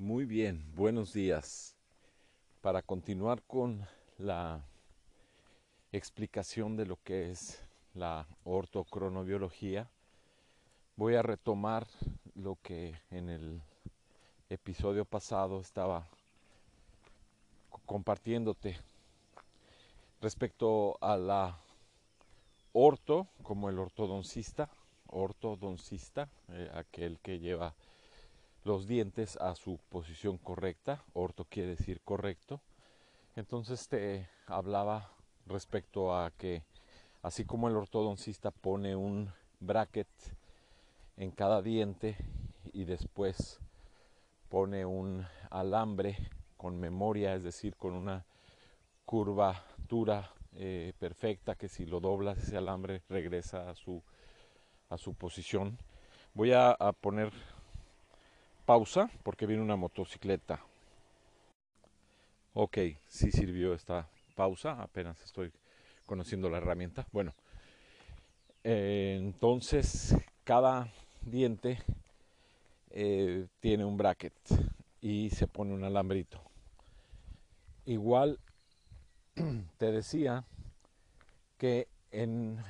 Muy bien, buenos días. Para continuar con la explicación de lo que es la ortocronobiología, voy a retomar lo que en el episodio pasado estaba compartiéndote respecto a la orto, como el ortodoncista, ortodoncista, eh, aquel que lleva los dientes a su posición correcta, orto quiere decir correcto. Entonces te hablaba respecto a que así como el ortodoncista pone un bracket en cada diente y después pone un alambre con memoria, es decir, con una curvatura eh, perfecta que si lo doblas ese alambre regresa a su, a su posición. Voy a poner pausa porque viene una motocicleta. Ok, sí sirvió esta pausa, apenas estoy conociendo la herramienta. Bueno, eh, entonces cada diente eh, tiene un bracket y se pone un alambrito. Igual te decía que en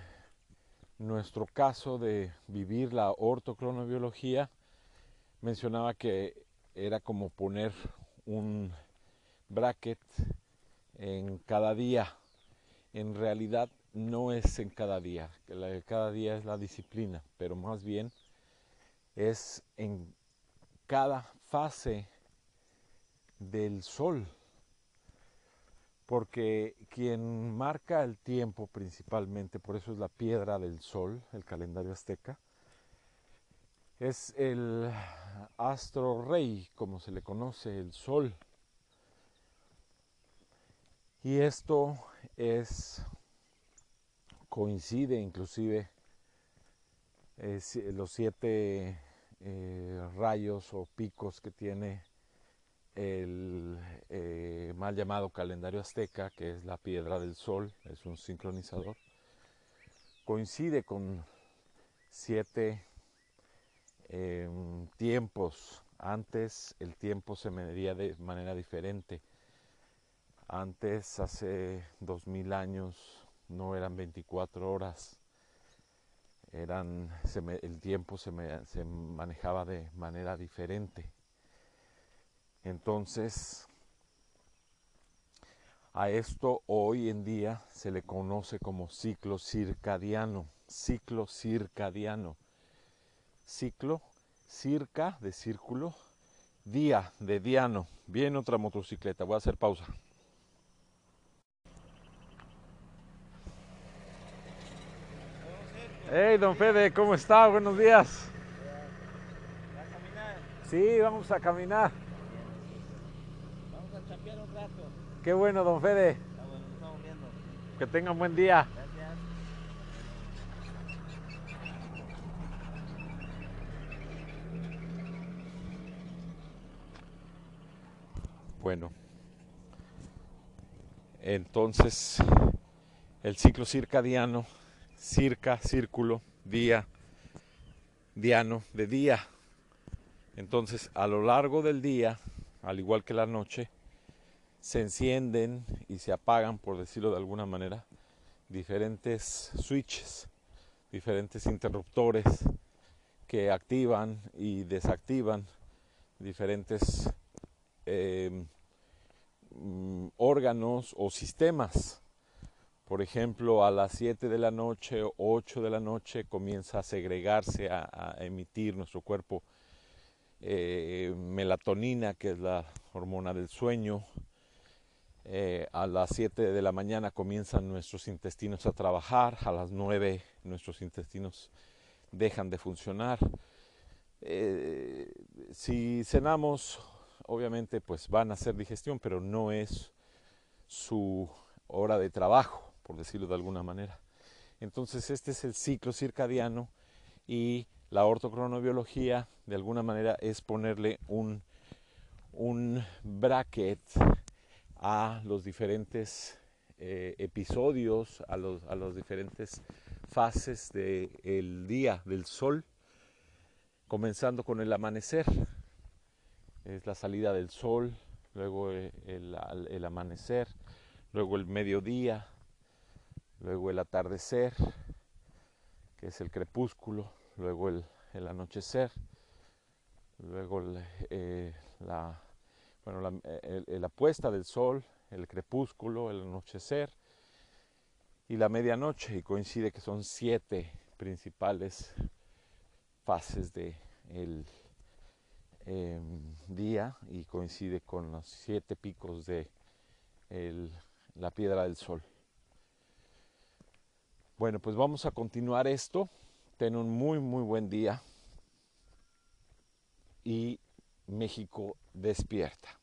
nuestro caso de vivir la ortocronobiología, mencionaba que era como poner un bracket en cada día. En realidad no es en cada día, cada día es la disciplina, pero más bien es en cada fase del sol porque quien marca el tiempo principalmente, por eso es la piedra del sol, el calendario azteca, es el astro rey, como se le conoce, el sol. Y esto es coincide inclusive los siete eh, rayos o picos que tiene el eh, mal llamado calendario azteca, que es la piedra del sol, es un sincronizador, coincide con siete em, tiempos. Antes el tiempo se medía de manera diferente. Antes, hace dos mil años, no eran 24 horas. Eran, el tiempo se, se manejaba de manera diferente entonces, a esto hoy en día se le conoce como ciclo circadiano, ciclo circadiano. Ciclo, circa de círculo, día de diano. Viene otra motocicleta, voy a hacer pausa. Hey, don Fede, ¿cómo está? Buenos días. ¿Va a caminar? Sí, vamos a caminar. Qué bueno, don Fede. Está bueno, estamos viendo. Que tenga un buen día. Bueno, entonces el ciclo circadiano, circa, círculo, día, diano, de día. Entonces, a lo largo del día, al igual que la noche, se encienden y se apagan, por decirlo de alguna manera, diferentes switches, diferentes interruptores que activan y desactivan diferentes eh, mm, órganos o sistemas. Por ejemplo, a las 7 de la noche o 8 de la noche comienza a segregarse, a, emitir nuestro cuerpo eh, melatonina, que es la hormona del sueño. Eh, a las 7 de la mañana comienzan nuestros intestinos a trabajar, a las 9 nuestros intestinos dejan de funcionar. Eh, si cenamos, obviamente pues van a hacer digestión, pero no es su hora de trabajo, por decirlo de alguna manera. Entonces este es el ciclo circadiano y la ortocronobiología de alguna manera es ponerle un, un bracket a los diferentes eh, episodios, a a las diferentes fases del día, del sol, comenzando con el amanecer. Es la salida del sol, luego eh, el, amanecer, luego el mediodía, luego el atardecer, que es el crepúsculo, luego el, anochecer, luego eh, la, bueno, la, la, puesta del sol, el crepúsculo, el anochecer y la medianoche, y coincide que son siete principales fases de el eh, día y coincide con los siete picos de la piedra del sol. Bueno, pues vamos a continuar esto. Ten un muy, muy buen día. Y México despierta.